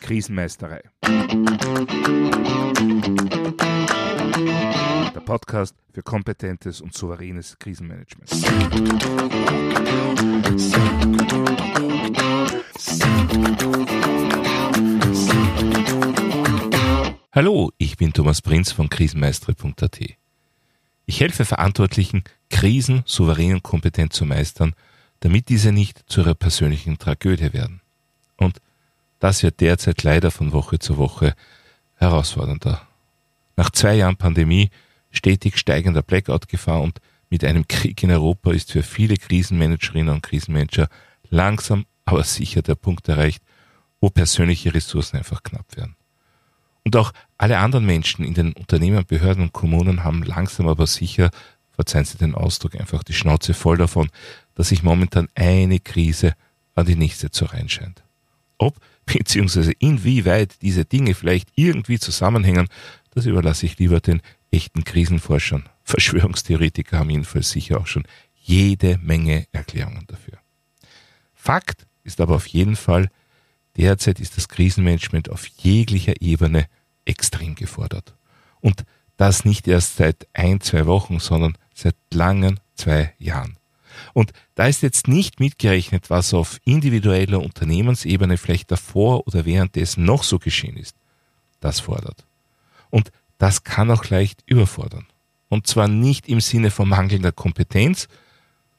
Krisenmeisterei. Der Podcast für kompetentes und souveränes Krisenmanagement. Hallo, ich bin Thomas Prinz von krisenmeistere.at. Ich helfe Verantwortlichen, Krisen souverän und kompetent zu meistern, damit diese nicht zu ihrer persönlichen Tragödie werden. Und das wird derzeit leider von Woche zu Woche herausfordernder. Nach zwei Jahren Pandemie, stetig steigender Blackout-Gefahr und mit einem Krieg in Europa ist für viele Krisenmanagerinnen und Krisenmanager langsam aber sicher der Punkt erreicht, wo persönliche Ressourcen einfach knapp werden. Und auch alle anderen Menschen in den Unternehmen, Behörden und Kommunen haben langsam aber sicher, verzeihen Sie den Ausdruck, einfach die Schnauze voll davon, dass sich momentan eine Krise an die nächste zu reinscheint. Ob bzw. inwieweit diese Dinge vielleicht irgendwie zusammenhängen, das überlasse ich lieber den echten Krisenforschern. Verschwörungstheoretiker haben jedenfalls sicher auch schon jede Menge Erklärungen dafür. Fakt ist aber auf jeden Fall, derzeit ist das Krisenmanagement auf jeglicher Ebene extrem gefordert. Und das nicht erst seit ein, zwei Wochen, sondern seit langen zwei Jahren. Und da ist jetzt nicht mitgerechnet, was auf individueller Unternehmensebene vielleicht davor oder währenddessen noch so geschehen ist. Das fordert. Und das kann auch leicht überfordern. Und zwar nicht im Sinne von mangelnder Kompetenz,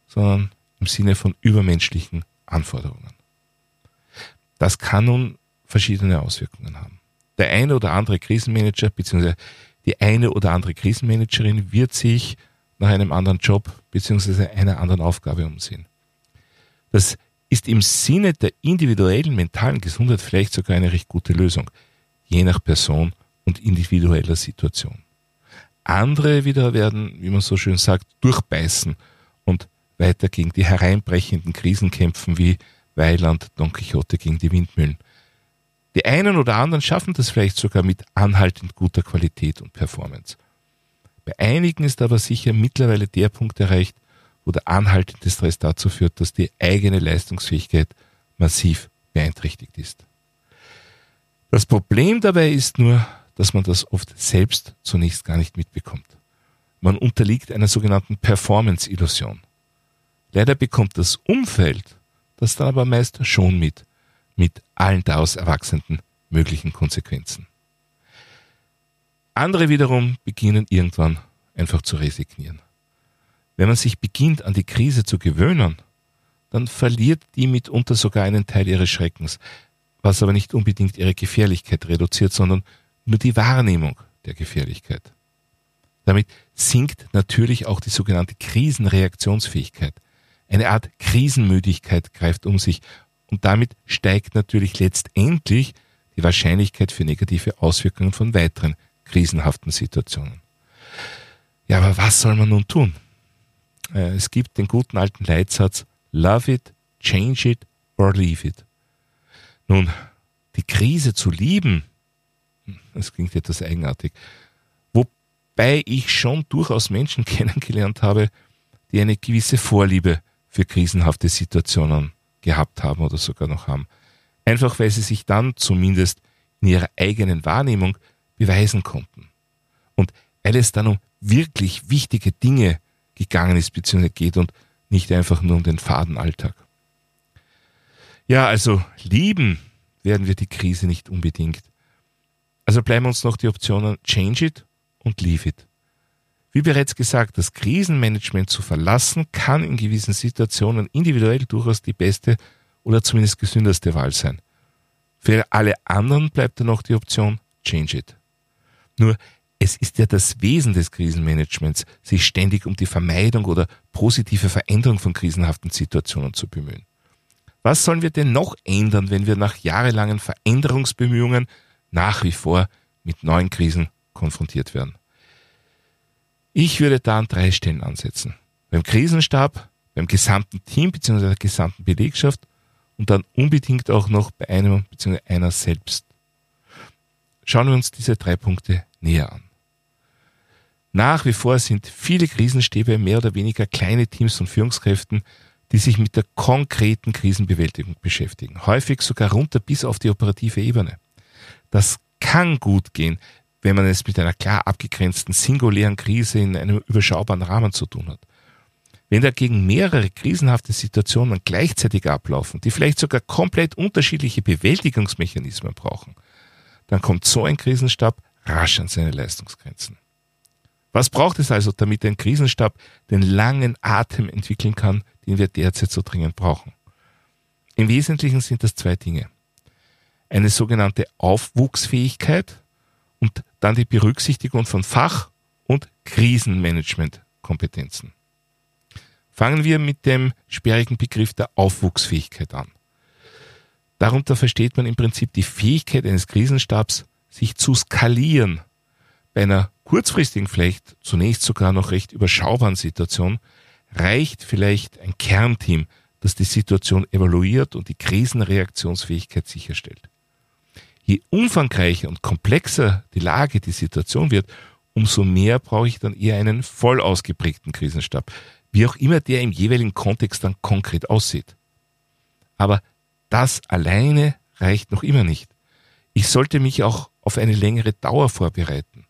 sondern im Sinne von übermenschlichen Anforderungen. Das kann nun verschiedene Auswirkungen haben. Der eine oder andere Krisenmanager bzw. die eine oder andere Krisenmanagerin wird sich nach einem anderen Job bzw. einer anderen Aufgabe umsehen. Das ist im Sinne der individuellen mentalen Gesundheit vielleicht sogar eine recht gute Lösung, je nach Person und individueller Situation. Andere wieder werden, wie man so schön sagt, durchbeißen und weiter gegen die hereinbrechenden Krisen kämpfen wie Weiland, Don Quixote gegen die Windmühlen. Die einen oder anderen schaffen das vielleicht sogar mit anhaltend guter Qualität und Performance. Bei einigen ist aber sicher mittlerweile der Punkt erreicht, wo der anhaltende Stress dazu führt, dass die eigene Leistungsfähigkeit massiv beeinträchtigt ist. Das Problem dabei ist nur, dass man das oft selbst zunächst gar nicht mitbekommt. Man unterliegt einer sogenannten Performance-Illusion. Leider bekommt das Umfeld das dann aber meist schon mit, mit allen daraus erwachsenden möglichen Konsequenzen. Andere wiederum beginnen irgendwann einfach zu resignieren. Wenn man sich beginnt, an die Krise zu gewöhnen, dann verliert die mitunter sogar einen Teil ihres Schreckens, was aber nicht unbedingt ihre Gefährlichkeit reduziert, sondern nur die Wahrnehmung der Gefährlichkeit. Damit sinkt natürlich auch die sogenannte Krisenreaktionsfähigkeit. Eine Art Krisenmüdigkeit greift um sich und damit steigt natürlich letztendlich die Wahrscheinlichkeit für negative Auswirkungen von weiteren krisenhaften Situationen. Ja, aber was soll man nun tun? Äh, es gibt den guten alten Leitsatz, love it, change it or leave it. Nun, die Krise zu lieben, das klingt etwas eigenartig, wobei ich schon durchaus Menschen kennengelernt habe, die eine gewisse Vorliebe für krisenhafte Situationen gehabt haben oder sogar noch haben. Einfach weil sie sich dann zumindest in ihrer eigenen Wahrnehmung beweisen konnten. Und weil es dann um wirklich wichtige Dinge gegangen ist bzw. geht und nicht einfach nur um den faden Alltag. Ja, also lieben werden wir die Krise nicht unbedingt. Also bleiben uns noch die Optionen Change it und Leave it. Wie bereits gesagt, das Krisenmanagement zu verlassen kann in gewissen Situationen individuell durchaus die beste oder zumindest gesündeste Wahl sein. Für alle anderen bleibt dann noch die Option Change it. Nur es ist ja das Wesen des Krisenmanagements, sich ständig um die Vermeidung oder positive Veränderung von krisenhaften Situationen zu bemühen. Was sollen wir denn noch ändern, wenn wir nach jahrelangen Veränderungsbemühungen nach wie vor mit neuen Krisen konfrontiert werden? Ich würde da an drei Stellen ansetzen. Beim Krisenstab, beim gesamten Team bzw. der gesamten Belegschaft und dann unbedingt auch noch bei einem bzw. einer selbst. Schauen wir uns diese drei Punkte näher an. Nach wie vor sind viele Krisenstäbe mehr oder weniger kleine Teams von Führungskräften, die sich mit der konkreten Krisenbewältigung beschäftigen, häufig sogar runter bis auf die operative Ebene. Das kann gut gehen, wenn man es mit einer klar abgegrenzten singulären Krise in einem überschaubaren Rahmen zu tun hat. Wenn dagegen mehrere krisenhafte Situationen gleichzeitig ablaufen, die vielleicht sogar komplett unterschiedliche Bewältigungsmechanismen brauchen, dann kommt so ein Krisenstab rasch an seine Leistungsgrenzen. Was braucht es also, damit ein Krisenstab den langen Atem entwickeln kann, den wir derzeit so dringend brauchen? Im Wesentlichen sind das zwei Dinge. Eine sogenannte Aufwuchsfähigkeit und dann die Berücksichtigung von Fach- und Krisenmanagementkompetenzen. Fangen wir mit dem sperrigen Begriff der Aufwuchsfähigkeit an. Darunter versteht man im Prinzip die Fähigkeit eines Krisenstabs, sich zu skalieren. Bei einer kurzfristigen, vielleicht zunächst sogar noch recht überschaubaren Situation reicht vielleicht ein Kernteam, das die Situation evaluiert und die Krisenreaktionsfähigkeit sicherstellt. Je umfangreicher und komplexer die Lage, die Situation wird, umso mehr brauche ich dann eher einen voll ausgeprägten Krisenstab, wie auch immer der im jeweiligen Kontext dann konkret aussieht. Aber das alleine reicht noch immer nicht. Ich sollte mich auch auf eine längere Dauer vorbereiten.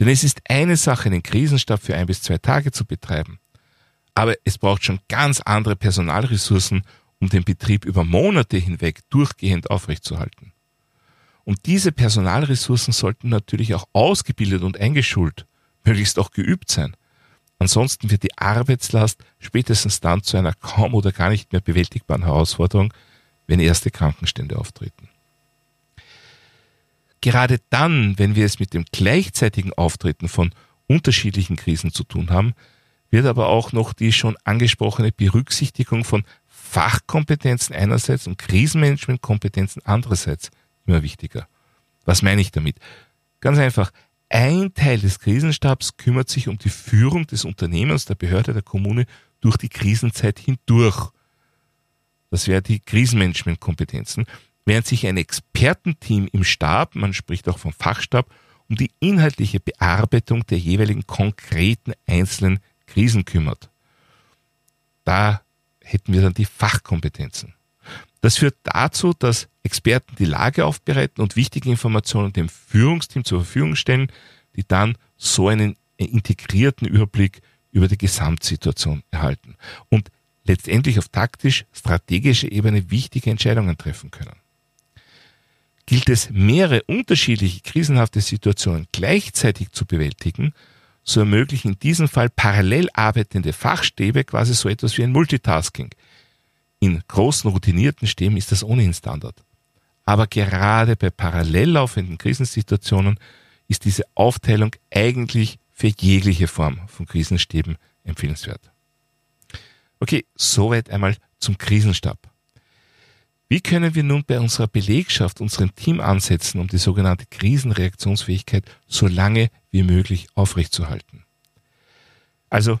Denn es ist eine Sache, einen Krisenstab für ein bis zwei Tage zu betreiben. Aber es braucht schon ganz andere Personalressourcen, um den Betrieb über Monate hinweg durchgehend aufrechtzuerhalten. Und diese Personalressourcen sollten natürlich auch ausgebildet und eingeschult, möglichst auch geübt sein. Ansonsten wird die Arbeitslast spätestens dann zu einer kaum oder gar nicht mehr bewältigbaren Herausforderung, wenn erste Krankenstände auftreten. Gerade dann, wenn wir es mit dem gleichzeitigen Auftreten von unterschiedlichen Krisen zu tun haben, wird aber auch noch die schon angesprochene Berücksichtigung von Fachkompetenzen einerseits und Krisenmanagementkompetenzen andererseits immer wichtiger. Was meine ich damit? Ganz einfach, ein Teil des Krisenstabs kümmert sich um die Führung des Unternehmens, der Behörde, der Kommune durch die Krisenzeit hindurch. Das wäre die Krisenmanagementkompetenzen, während sich ein Expertenteam im Stab, man spricht auch vom Fachstab, um die inhaltliche Bearbeitung der jeweiligen konkreten einzelnen Krisen kümmert. Da hätten wir dann die Fachkompetenzen. Das führt dazu, dass Experten die Lage aufbereiten und wichtige Informationen dem Führungsteam zur Verfügung stellen, die dann so einen integrierten Überblick über die Gesamtsituation erhalten und letztendlich auf taktisch-strategischer Ebene wichtige Entscheidungen treffen können. Gilt es, mehrere unterschiedliche krisenhafte Situationen gleichzeitig zu bewältigen, so ermöglichen in diesem Fall parallel arbeitende Fachstäbe quasi so etwas wie ein Multitasking – in großen routinierten Stäben ist das ohnehin Standard. Aber gerade bei parallel laufenden Krisensituationen ist diese Aufteilung eigentlich für jegliche Form von Krisenstäben empfehlenswert. Okay, soweit einmal zum Krisenstab. Wie können wir nun bei unserer Belegschaft, unserem Team ansetzen, um die sogenannte Krisenreaktionsfähigkeit so lange wie möglich aufrechtzuerhalten? Also,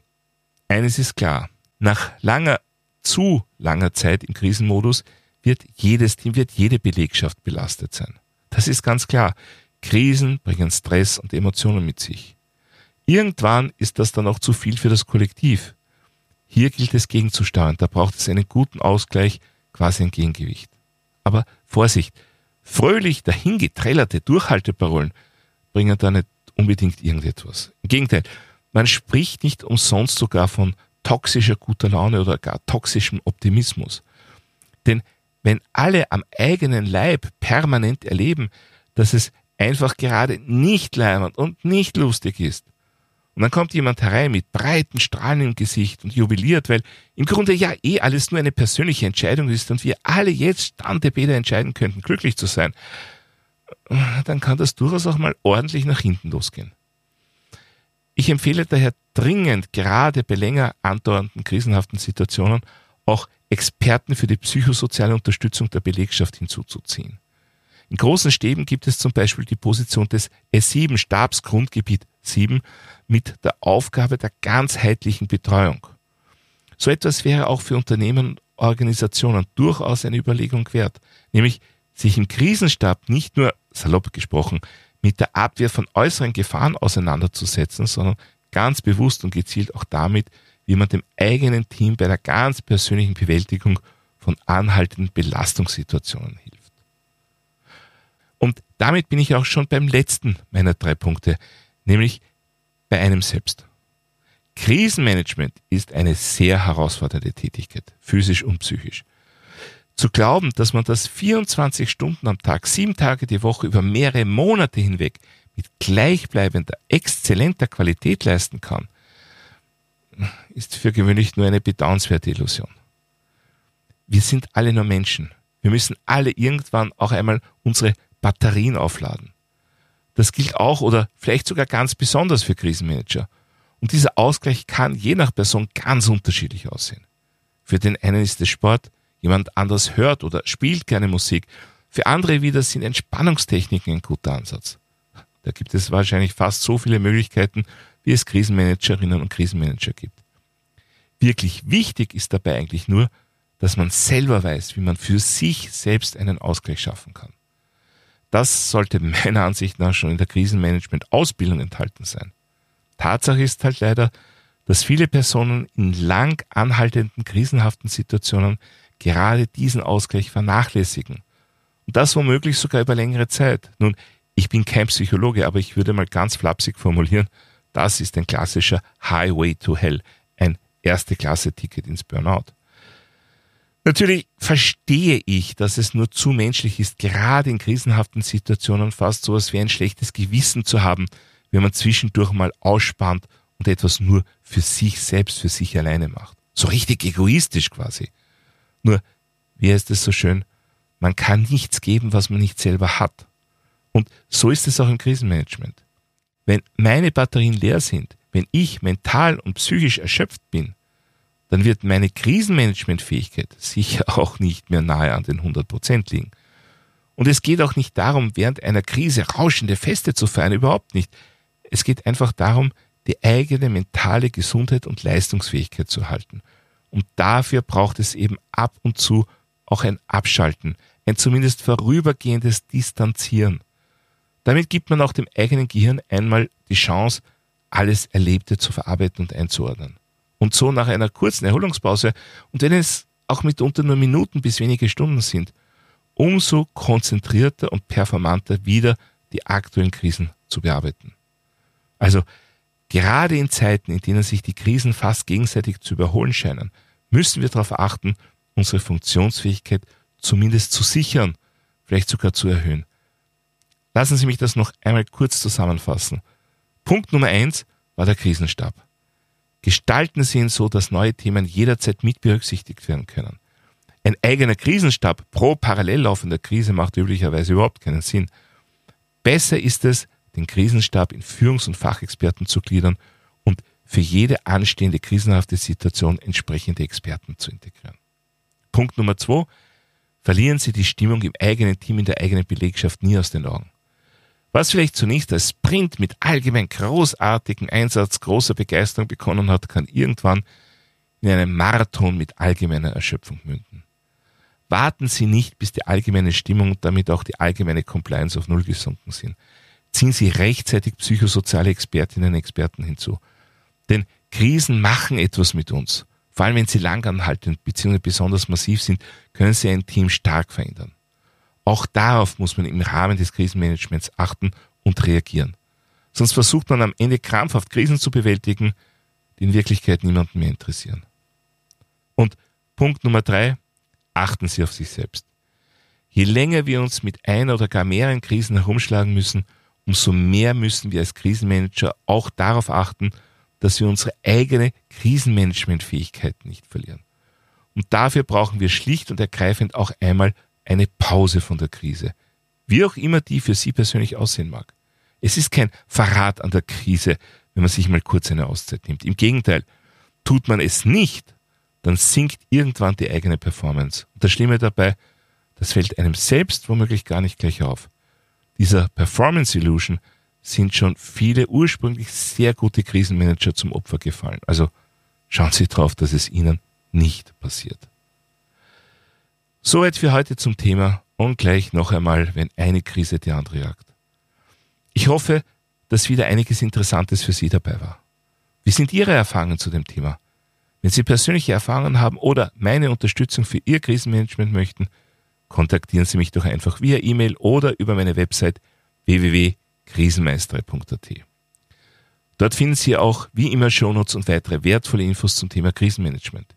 eines ist klar. Nach langer zu langer Zeit im Krisenmodus wird jedes Team, wird jede Belegschaft belastet sein. Das ist ganz klar. Krisen bringen Stress und Emotionen mit sich. Irgendwann ist das dann auch zu viel für das Kollektiv. Hier gilt es gegenzusteuern. Da braucht es einen guten Ausgleich, quasi ein Gegengewicht. Aber Vorsicht! Fröhlich dahingeträllerte Durchhalteparolen bringen da nicht unbedingt irgendetwas. Im Gegenteil, man spricht nicht umsonst sogar von toxischer guter Laune oder gar toxischem Optimismus. Denn wenn alle am eigenen Leib permanent erleben, dass es einfach gerade nicht leimend und nicht lustig ist, und dann kommt jemand herein mit breiten Strahlen im Gesicht und jubiliert, weil im Grunde ja eh alles nur eine persönliche Entscheidung ist und wir alle jetzt Stande Bäder entscheiden könnten, glücklich zu sein, dann kann das durchaus auch mal ordentlich nach hinten losgehen. Ich empfehle daher dringend, gerade bei länger andauernden krisenhaften Situationen, auch Experten für die psychosoziale Unterstützung der Belegschaft hinzuzuziehen. In großen Stäben gibt es zum Beispiel die Position des S7 Stabsgrundgebiet 7 mit der Aufgabe der ganzheitlichen Betreuung. So etwas wäre auch für Unternehmen und Organisationen durchaus eine Überlegung wert, nämlich sich im Krisenstab nicht nur, salopp gesprochen, mit der Abwehr von äußeren Gefahren auseinanderzusetzen, sondern ganz bewusst und gezielt auch damit, wie man dem eigenen Team bei der ganz persönlichen Bewältigung von anhaltenden Belastungssituationen hilft. Und damit bin ich auch schon beim letzten meiner drei Punkte, nämlich bei einem selbst. Krisenmanagement ist eine sehr herausfordernde Tätigkeit, physisch und psychisch. Zu glauben, dass man das 24 Stunden am Tag, sieben Tage die Woche über mehrere Monate hinweg mit gleichbleibender, exzellenter Qualität leisten kann, ist für gewöhnlich nur eine bedauernswerte Illusion. Wir sind alle nur Menschen. Wir müssen alle irgendwann auch einmal unsere Batterien aufladen. Das gilt auch oder vielleicht sogar ganz besonders für Krisenmanager. Und dieser Ausgleich kann je nach Person ganz unterschiedlich aussehen. Für den einen ist es Sport, jemand anders hört oder spielt gerne Musik. Für andere wieder sind Entspannungstechniken ein guter Ansatz. Da gibt es wahrscheinlich fast so viele Möglichkeiten, wie es Krisenmanagerinnen und Krisenmanager gibt. Wirklich wichtig ist dabei eigentlich nur, dass man selber weiß, wie man für sich selbst einen Ausgleich schaffen kann. Das sollte meiner Ansicht nach schon in der Krisenmanagement-Ausbildung enthalten sein. Tatsache ist halt leider, dass viele Personen in lang anhaltenden krisenhaften Situationen gerade diesen Ausgleich vernachlässigen. Und das womöglich sogar über längere Zeit. Nun, ich bin kein Psychologe, aber ich würde mal ganz flapsig formulieren, das ist ein klassischer Highway to Hell, ein erste Klasse Ticket ins Burnout. Natürlich verstehe ich, dass es nur zu menschlich ist, gerade in krisenhaften Situationen fast sowas wie ein schlechtes Gewissen zu haben, wenn man zwischendurch mal ausspannt und etwas nur für sich selbst, für sich alleine macht. So richtig egoistisch quasi. Nur, wie heißt es so schön, man kann nichts geben, was man nicht selber hat. Und so ist es auch im Krisenmanagement. Wenn meine Batterien leer sind, wenn ich mental und psychisch erschöpft bin, dann wird meine Krisenmanagementfähigkeit sicher auch nicht mehr nahe an den 100 Prozent liegen. Und es geht auch nicht darum, während einer Krise rauschende Feste zu feiern, überhaupt nicht. Es geht einfach darum, die eigene mentale Gesundheit und Leistungsfähigkeit zu halten. Und dafür braucht es eben ab und zu auch ein Abschalten, ein zumindest vorübergehendes Distanzieren. Damit gibt man auch dem eigenen Gehirn einmal die Chance, alles Erlebte zu verarbeiten und einzuordnen. Und so nach einer kurzen Erholungspause, und wenn es auch mitunter nur Minuten bis wenige Stunden sind, umso konzentrierter und performanter wieder die aktuellen Krisen zu bearbeiten. Also gerade in Zeiten, in denen sich die Krisen fast gegenseitig zu überholen scheinen, müssen wir darauf achten, unsere Funktionsfähigkeit zumindest zu sichern, vielleicht sogar zu erhöhen. Lassen Sie mich das noch einmal kurz zusammenfassen. Punkt Nummer eins war der Krisenstab. Gestalten Sie ihn so, dass neue Themen jederzeit mit berücksichtigt werden können. Ein eigener Krisenstab pro parallel laufender Krise macht üblicherweise überhaupt keinen Sinn. Besser ist es, den Krisenstab in Führungs- und Fachexperten zu gliedern und für jede anstehende krisenhafte Situation entsprechende Experten zu integrieren. Punkt Nummer zwei. Verlieren Sie die Stimmung im eigenen Team, in der eigenen Belegschaft nie aus den Augen. Was vielleicht zunächst als Sprint mit allgemein großartigem Einsatz, großer Begeisterung begonnen hat, kann irgendwann in einem Marathon mit allgemeiner Erschöpfung münden. Warten Sie nicht, bis die allgemeine Stimmung und damit auch die allgemeine Compliance auf Null gesunken sind. Ziehen Sie rechtzeitig psychosoziale Expertinnen und Experten hinzu. Denn Krisen machen etwas mit uns. Vor allem wenn sie langanhaltend bzw. besonders massiv sind, können sie ein Team stark verändern. Auch darauf muss man im Rahmen des Krisenmanagements achten und reagieren. Sonst versucht man am Ende krampfhaft Krisen zu bewältigen, die in Wirklichkeit niemanden mehr interessieren. Und Punkt Nummer drei, achten Sie auf sich selbst. Je länger wir uns mit einer oder gar mehreren Krisen herumschlagen müssen, umso mehr müssen wir als Krisenmanager auch darauf achten, dass wir unsere eigene Krisenmanagementfähigkeit nicht verlieren. Und dafür brauchen wir schlicht und ergreifend auch einmal eine Pause von der Krise. Wie auch immer die für Sie persönlich aussehen mag. Es ist kein Verrat an der Krise, wenn man sich mal kurz eine Auszeit nimmt. Im Gegenteil, tut man es nicht, dann sinkt irgendwann die eigene Performance. Und das Schlimme dabei, das fällt einem selbst womöglich gar nicht gleich auf. Dieser Performance Illusion sind schon viele ursprünglich sehr gute Krisenmanager zum Opfer gefallen. Also schauen Sie drauf, dass es Ihnen nicht passiert. Soweit für heute zum Thema und gleich noch einmal, wenn eine Krise die andere jagt. Ich hoffe, dass wieder einiges Interessantes für Sie dabei war. Wie sind Ihre Erfahrungen zu dem Thema? Wenn Sie persönliche Erfahrungen haben oder meine Unterstützung für Ihr Krisenmanagement möchten, kontaktieren Sie mich doch einfach via E-Mail oder über meine Website www.krisenmeistere.at. Dort finden Sie auch wie immer Shownotes und weitere wertvolle Infos zum Thema Krisenmanagement.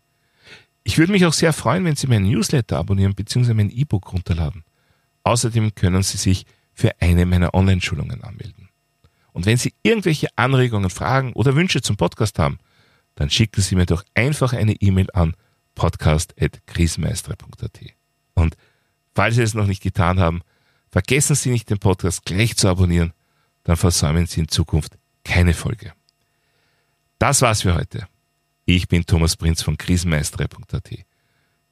Ich würde mich auch sehr freuen, wenn Sie meinen Newsletter abonnieren bzw. mein E-Book runterladen. Außerdem können Sie sich für eine meiner Online-Schulungen anmelden. Und wenn Sie irgendwelche Anregungen, Fragen oder Wünsche zum Podcast haben, dann schicken Sie mir doch einfach eine E-Mail an podcast.krisenmeister.at. Und falls Sie es noch nicht getan haben, vergessen Sie nicht, den Podcast gleich zu abonnieren, dann versäumen Sie in Zukunft keine Folge. Das war's für heute. Ich bin Thomas Prinz von krisenmeister.at.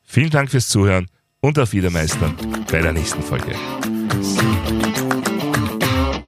Vielen Dank fürs Zuhören und auf Wiedermeistern bei der nächsten Folge.